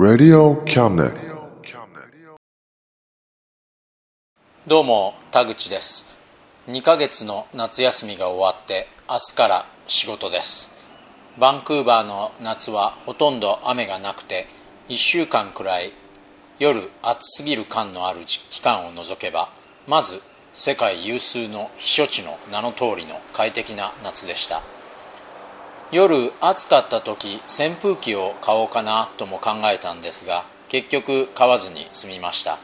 Radio Cabinet. どうも田口です。2ヶ月の夏休みが終わって明日から仕事です。バンクーバーの夏はほとんど雨がなくて1週間くらい夜暑すぎる感のある期間を除けばまず世界有数の避暑地の名の通りの快適な夏でした。夜暑かった時扇風機を買おうかなとも考えたんですが結局買わずに済みました。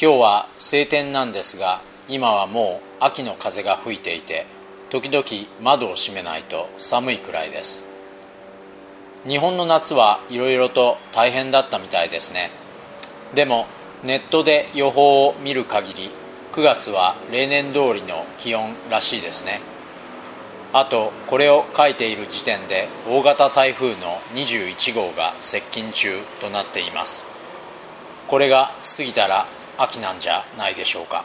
今日は晴天なんですが今はもう秋の風が吹いていて時々窓を閉めないと寒いくらいです。日本の夏はいろいろと大変だったみたいですね。でもネットで予報を見る限り9月は例年通りの気温らしいですね。あとこれを書いている時点で大型台風の21号が接近中となっています。これが過ぎたら秋なんじゃないでしょうか。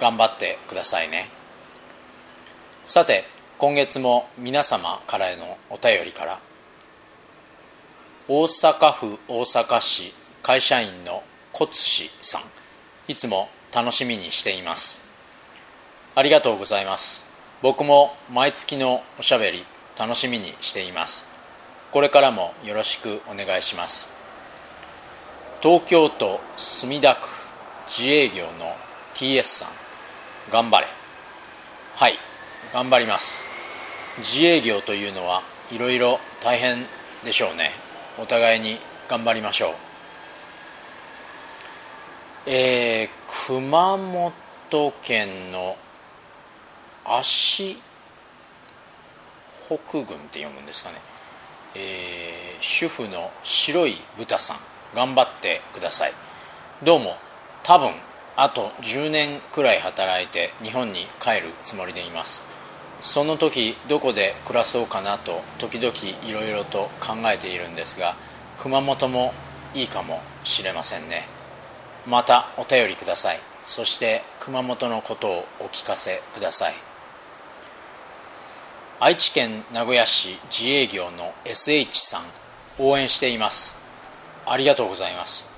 頑張ってくださいね。さて今月も皆様からへのお便りから大阪府大阪市会社員のコツ氏さんいつも楽しみにしています。ありがとうございます。僕も毎月のおしゃべり楽しみにしています。これからもよろしくお願いします。東京都墨田区自営業の TS さん頑張れ。はい頑張ります。自営業というのはいろいろ大変でしょうね。お互いに頑張りましょう。えー、熊本県の足北軍って読むんですかね、えー、主婦の白い豚さん頑張ってください。どうも多分あと10年くらい働いて日本に帰るつもりでいます。その時どこで暮らそうかなと時々いろいろと考えているんですが熊本もいいかもしれませんね。またお便りください。そして熊本のことをお聞かせください。愛知県名古屋市自営業の SH さん応援しています。ありがとうございます。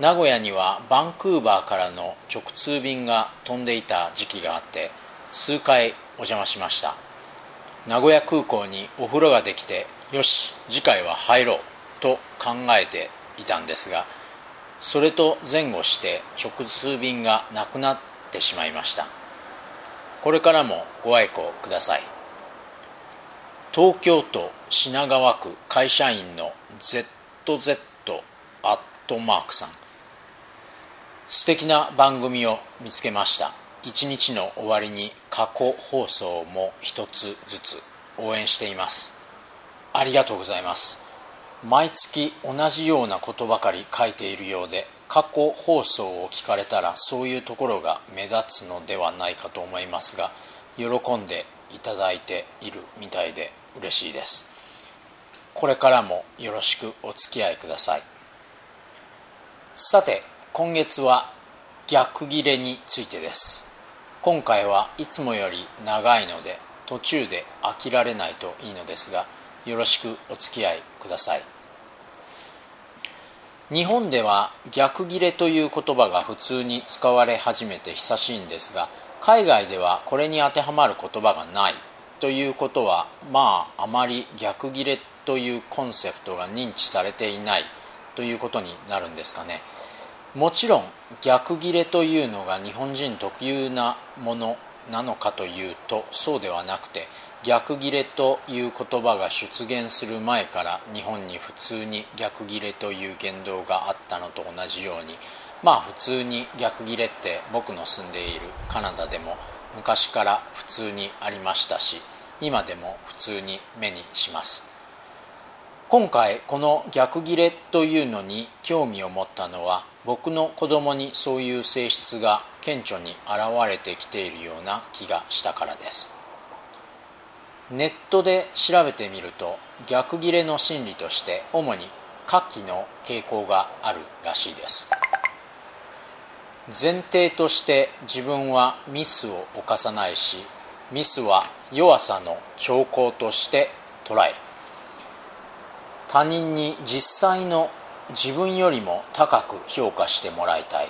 名古屋にはバンクーバーからの直通便が飛んでいた時期があって数回お邪魔しました。名古屋空港にお風呂ができてよし次回は入ろうと考えていたんですがそれと前後して直通便がなくなってしまいました。これからもご愛顧ください。東京都品川区会社員の ZZ アットマークさん。素敵な番組を見つけました。一日の終わりに過去放送も一つずつ応援しています。ありがとうございます。毎月同じようなことばかり書いているようで過去放送を聞かれたらそういうところが目立つのではないかと思いますが喜んでいただいているみたいで嬉しいです。これからもよろしくお付き合いください。さて今月は逆切れについてです。今回はいつもより長いので途中で飽きられないといいのですがよろしくお付き合いください。日本では逆切れという言葉が普通に使われ始めて久しいんですが海外ではこれに当てはまる言葉がない。ということはまああまり逆切れというコンセプトが認知されていないということになるんですかね。もちろん逆切れというのが日本人特有なものなのかというとそうではなくて逆ギレという言葉が出現する前から日本に普通に逆ギレという言動があったのと同じようにまあ普通に逆ギレって僕の住んでいるカナダでも昔から普通にありましたし今でも普通に目にします。今回この逆ギレというのに興味を持ったのは僕の子供にそういう性質が顕著に現れてきているような気がしたからです。ネットで調べてみると逆ギレの心理として主に下記の傾向があるらしいです。前提として自分はミスを犯さないしミスは弱さの兆候として捉える。他人に実際の自分よりも高く評価してもらいたい。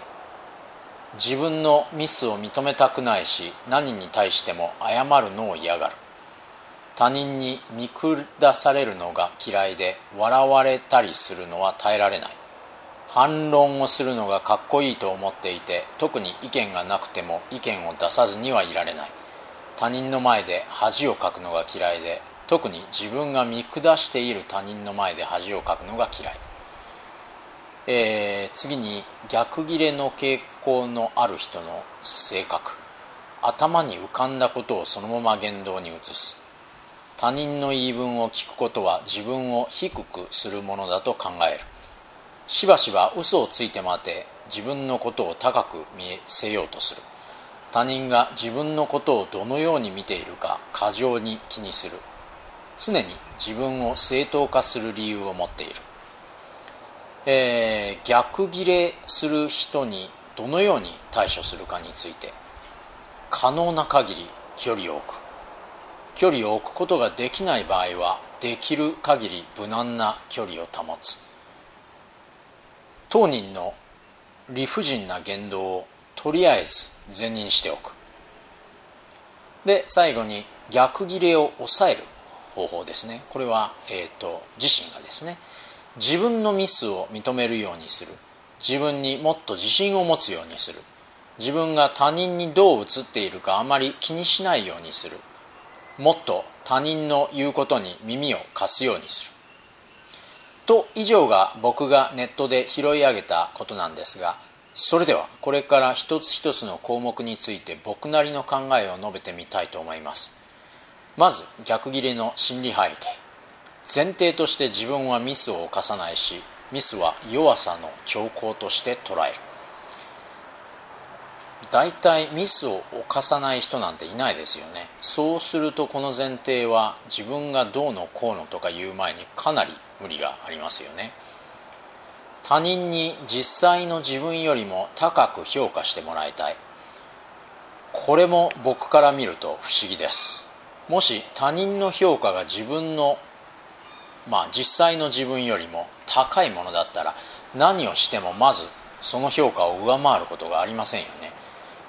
自分のミスを認めたくないし何に対しても謝るのを嫌がる。他人に見下されるのが嫌いで笑われたりするのは耐えられない。反論をするのがかっこいいと思っていて特に意見がなくても意見を出さずにはいられない。他人の前で恥をかくのが嫌いで特に自分が見下している他人の前で恥をかくのが嫌い、えー、次に逆ギレの傾向のある人の性格。頭に浮かんだことをそのまま言動に移す。他人の言い分を聞くことは自分を低くするものだと考える。しばしば嘘をついてまで自分のことを高く見せようとする。他人が自分のことをどのように見ているか過剰に気にする。常に自分を正当化する理由を持っている、えー、逆ギレする人にどのように対処するかについて可能な限り距離を置く。距離を置くことができない場合はできる限り無難な距離を保つ。当人の理不尽な言動をとりあえず善認しておく。で最後に逆ギレを抑える方法ですね。これは、えーと、自身がですね自分のミスを認めるようにする。自分にもっと自信を持つようにする。自分が他人にどう映っているかあまり気にしないようにする。もっと他人の言うことに耳を貸すようにする。と以上が僕がネットで拾い上げたことなんですがそれではこれから一つ一つの項目について僕なりの考えを述べてみたいと思います。まず逆切れの心理背景。前提として自分はミスを犯さないしミスは弱さの兆候として捉える。大体ミスを犯さない人なんていないですよね。そうするとこの前提は自分がどうのこうのとか言う前にかなり無理がありますよね。他人に実際の自分よりも高く評価してもらいたい。これも僕から見ると不思議です。もし他人の評価が自分のまあ実際の自分よりも高いものだったら何をしてもまずその評価を上回ることがありませんよね。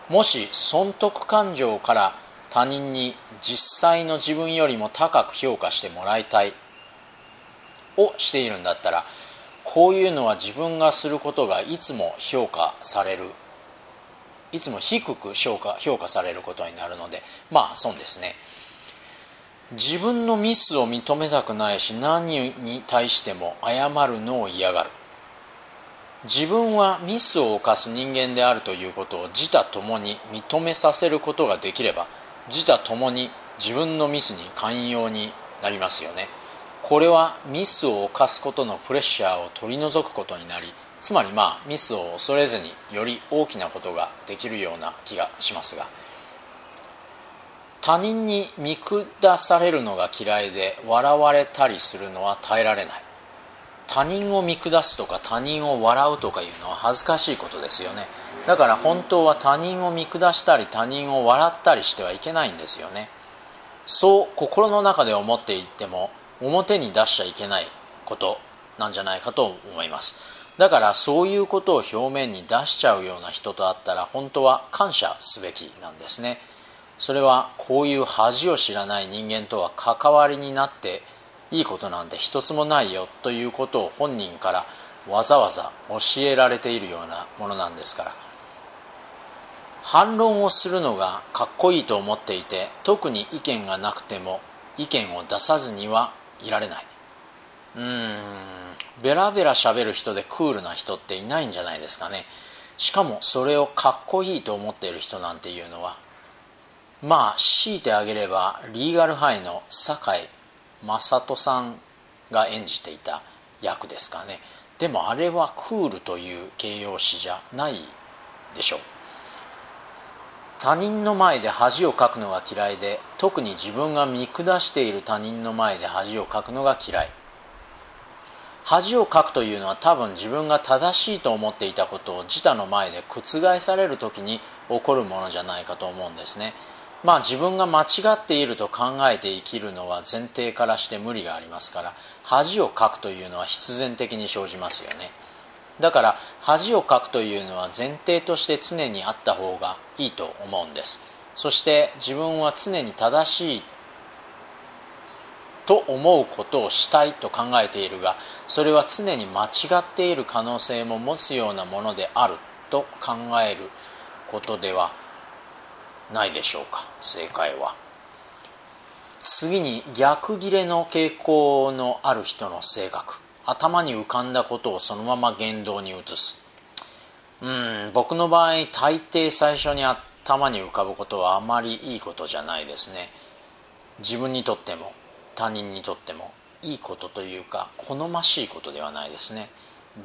もし損得感情から他人に実際の自分よりも高く評価してもらいたいをしているんだったらこういうのは自分がすることがいつも評価される。いつも低く評価評価されることになるのでまあ損ですね。自分のミスを認めたくないし何に対しても謝るのを嫌がる。自分はミスを犯す人間であるということを自他ともに認めさせることができれば自他ともに自分のミスに寛容になりますよね。これはミスを犯すことのプレッシャーを取り除くことになりつまりまあミスを恐れずにより大きなことができるような気がしますが他人に見下されるのが嫌いで笑われたりするのは耐えられない。他人を見下すとか他人を笑うとかいうのは恥ずかしいことですよね。だから本当は他人を見下したり他人を笑ったりしてはいけないんですよね。そう心の中で思っていっても表に出しちゃいけないことなんじゃないかと思います。だからそういうことを表面に出しちゃうような人と会ったら本当は感謝すべきなんですね。それはこういう恥を知らない人間とは関わりになっていいことなんて一つもないよということを本人からわざわざ教えられているようなものなんですから。反論をするのがかっこいいと思っていて特に意見がなくても意見を出さずにはいられない。うーん。ベラベラ喋る人でクールな人っていないんじゃないですかね。しかもそれをかっこいいと思っている人なんていうのはまあ強いてあげればリーガルハイの酒井正人さんが演じていた役ですかね。でもあれはクールという形容詞じゃないでしょう。他人の前で恥をかくのが嫌いで特に自分が見下している他人の前で恥をかくのが嫌い。恥をかくというのは多分自分が正しいと思っていたことを自他の前で覆される時に起こるものじゃないかと思うんですね。まあ自分が間違っていると考えて生きるのは前提からして無理がありますから恥をかくというのは必然的に生じますよね。だから恥をかくというのは前提として常にあった方がいいと思うんです。そして自分は常に正しいと思うことをしたいと考えているがそれは常に間違っている可能性も持つようなものであると考えることではないでしょうか。正解は。次に逆ギレの傾向のある人の性格。頭に浮かんだことをそのまま言動に移す。うん僕の場合大抵最初に頭に浮かぶことはあまりいいことじゃないですね。自分にとっても他人にとってもいいことというか好ましいことではないですね。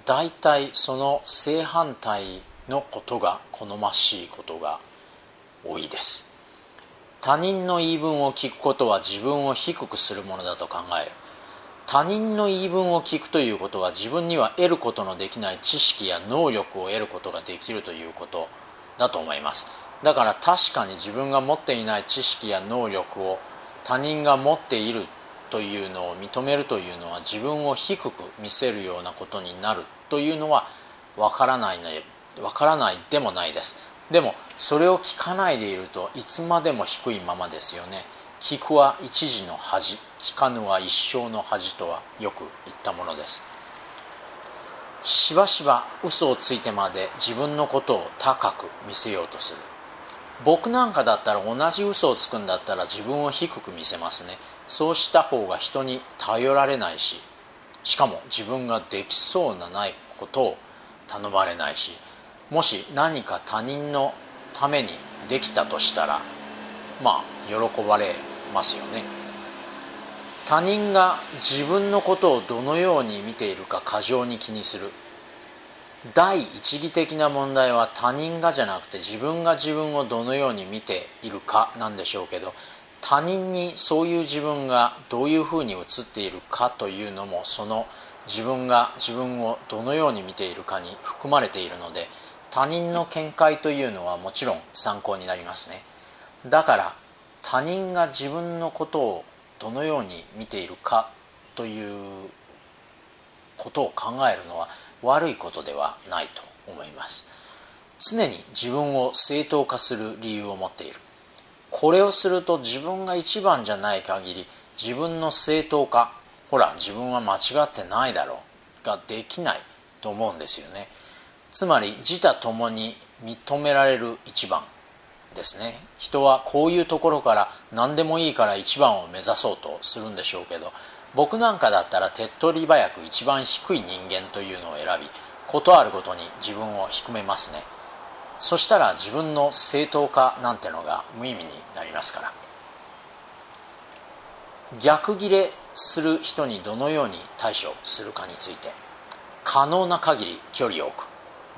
大体その正反対のことが好ましいことが多いです。他人の言い分を聞くことは自分を低くするものだと考える。他人の言い分を聞くということは自分には得ることのできない知識や能力を得ることができるということだと思います。だから確かに自分が持っていない知識や能力を他人が持っているというのを認めるというのは自分を低く見せるようなことになるというのはわからないわからないでもないです。でもそれを聞かないでいるといつまでも低いままですよね。聞くは一時の恥聞かぬは一生の恥とはよく言ったものです。しばしば嘘をついてまで自分のことを高く見せようとする。僕なんかだったら同じ嘘をつくんだったら自分を低く見せますね。そうした方が人に頼られないししかも自分ができそうなないことを頼まれないしもし何か他人のためにできたとしたらまあ喜ばれますよね。他人が自分のことをどのように見ているか過剰に気にする。第一義的な問題は他人がじゃなくて自分が自分をどのように見ているかなんでしょうけど他人にそういう自分がどういうふうに映っているかというのもその自分が自分をどのように見ているかに含まれているので他人の見解というのはもちろん参考になりますね。だから他人が自分のことをどのように見ているかということを考えるのは悪いことではないと思います。常に自分を正当化する理由を持っている。これをすると自分が一番じゃない限り自分の正当化ほら自分は間違ってないだろうができないと思うんですよね。つまり自他ともに認められる一番。ですね。人はこういうところから何でもいいから一番を目指そうとするんでしょうけど僕なんかだったら手っ取り早く一番低い人間というのを選び事あるごとに自分を低めますね。そしたら自分の正当化なんてのが無意味になりますから。逆ギレする人にどのように対処するかについて可能な限り距離を置く。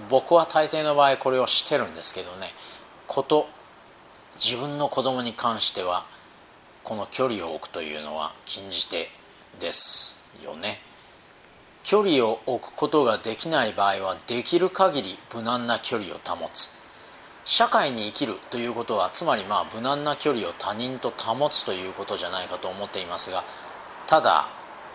僕は大抵の場合これをしてるんですけどね。こと自分の子供に関してはこの距離を置くというのは禁じ手ですよね。距離を置くことができない場合はできる限り無難な距離を保つ。社会に生きるということはつまりまあ無難な距離を他人と保つということじゃないかと思っていますがただ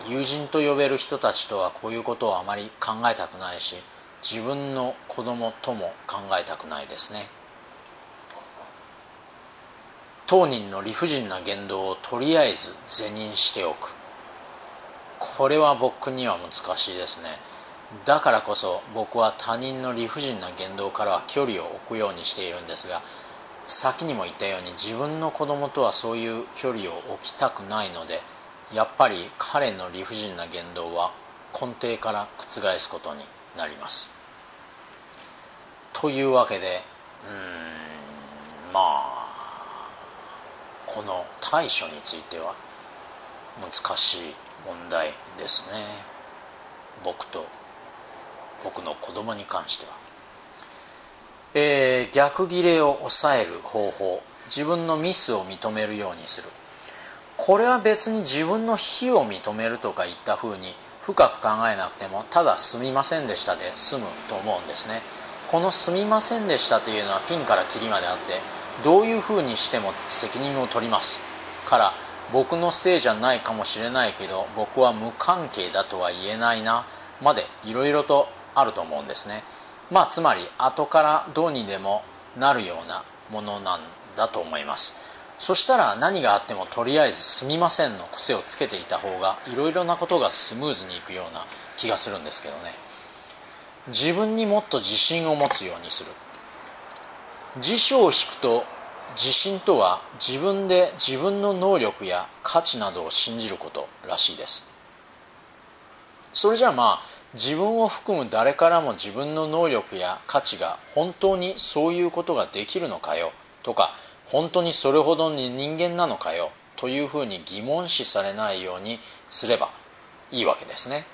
友人と呼べる人たちとはこういうことをあまり考えたくないし自分の子供とも考えたくないですね。当人の理不尽な言動をとりあえず是認しておく。これは僕には難しいですね。だからこそ僕は他人の理不尽な言動からは距離を置くようにしているんですが先にも言ったように自分の子供とはそういう距離を置きたくないのでやっぱり彼の理不尽な言動は根底から覆すことになります。というわけでうんまあこの対処については難しい問題ですね。僕と僕の子供に関しては、えー、逆ギレを抑える方法。自分のミスを認めるようにする。これは別に自分の非を認めるとか言ったふうに深く考えなくてもただ「すみませんでした」で済むと思うんですね。この「すみませんでした」というのはピンからキリまであってどういうふうにしても責任を取ります。から僕のせいじゃないかもしれないけど僕は無関係だとは言えないなまでいろいろとあると思うんですね。まあつまり後からどうにでもなるようなものなんだと思います。そしたら何があってもとりあえず「すみません」の癖をつけていた方がいろいろなことがスムーズにいくような気がするんですけどね。自分にもっと自信を持つようにする。辞書を引くと自信とは自分で自分の能力や価値などを信じることらしいです。それじゃあまあ自分を含む誰からも自分の能力や価値が本当にそういうことができるのかよとか本当にそれほどに人間なのかよというふうに疑問視されないようにすればいいわけですね。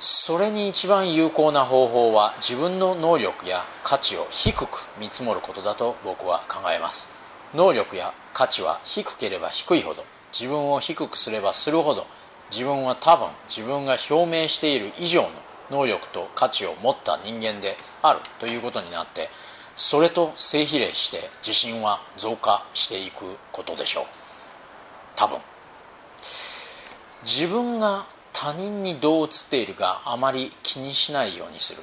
それに一番有効な方法は自分の能力や価値を低く見積もることだと僕は考えます。能力や価値は低ければ低いほど自分を低くすればするほど自分は多分自分が表明している以上の能力と価値を持った人間であるということになってそれと正比例して自信は増加していくことでしょう。多分。自分が他人にどう映っているかあまり気にしないようにする。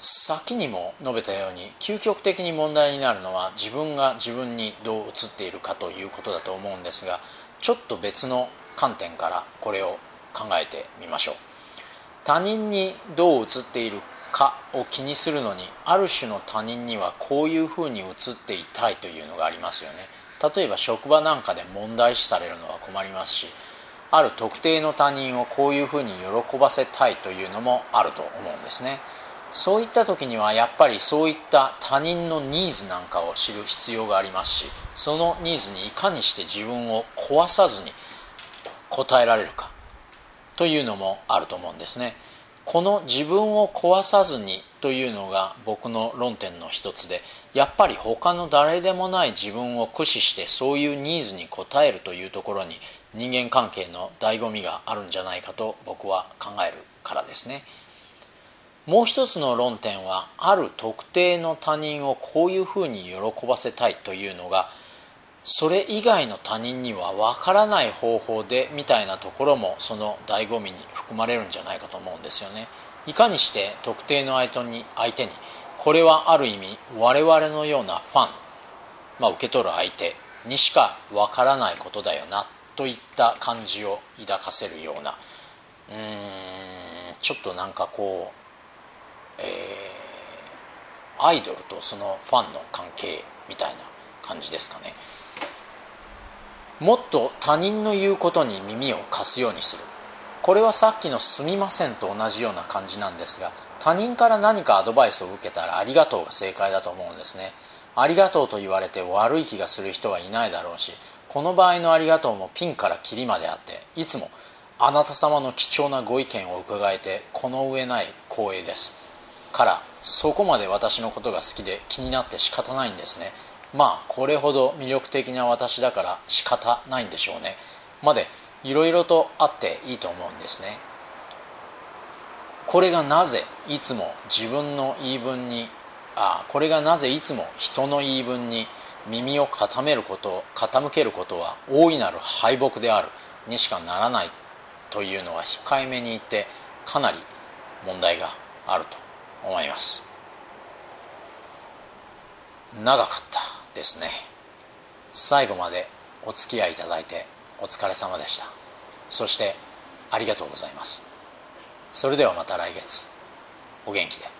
先にも述べたように究極的に問題になるのは自分が自分にどう映っているかということだと思うんですがちょっと別の観点からこれを考えてみましょう。他人にどう映っているかを気にするのにある種の他人にはこういうふうに映っていたいというのがありますよね。例えば職場なんかで問題視されるのは困りますしある特定の他人をこういうふうに喜ばせたいというのもあると思うんですね。そういった時にはやっぱりそういった他人のニーズなんかを知る必要がありますしそのニーズにいかにして自分を壊さずに応えられるか。というのもあると思うんですね。この自分を壊さずにというのが僕の論点の一つでやっぱり他の誰でもない自分を駆使してそういうニーズに応えるというところに人間関係の醍醐味があるんじゃないかと僕は考えるからですね。もう一つの論点はある特定の他人をこういうふうに喜ばせたいというのがそれ以外の他人には分からない方法でみたいなところもその醍醐味に含まれるんじゃないかと思うんですよね。いかにして特定の相手に相手にこれはある意味我々のようなファン、まあ、受け取る相手にしか分からないことだよな。といった感じを抱かせるような。うーんちょっとなんかこう、えー、アイドルとそのファンの関係みたいな感じですかね。もっと他人の言うことに耳を貸すようにする。これはさっきの「すみません」と同じような感じなんですが他人から何かアドバイスを受けたら「ありがとう」が正解だと思うんですね。ありがとうと言われて悪い気がする人はいないだろうしこの場合のありがとうもピンからキリまであっていつもあなた様の貴重なご意見を伺えてこの上ない光栄です。からそこまで私のことが好きで気になって仕方ないんですね。まあこれほど魅力的な私だから仕方ないんでしょうね。までいろいろとあっていいと思うんですね。これがなぜいつも自分の言い分にあこれがなぜいつも人の言い分に耳を傾めること傾けることは大いなる敗北であるにしかならないというのは控えめに言ってかなり問題があると思います。長かったですね。最後までお付き合いいただいてお疲れ様でした。そしてありがとうございます。それではまた来月。お元気で。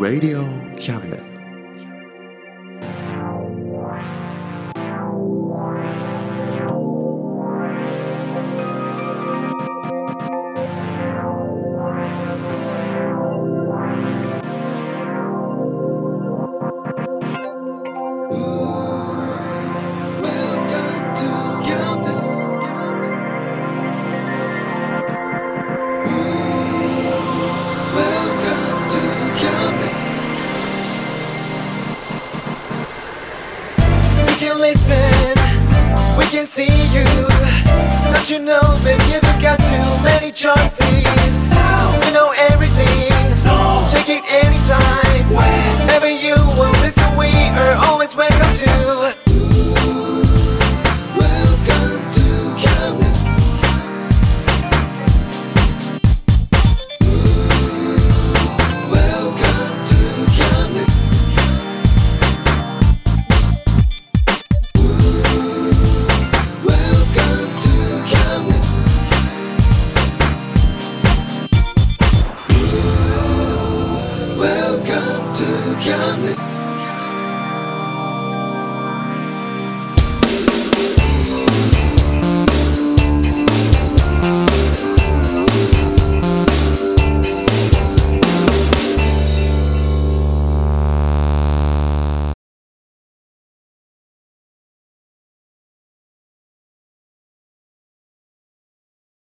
Radio Cabinet.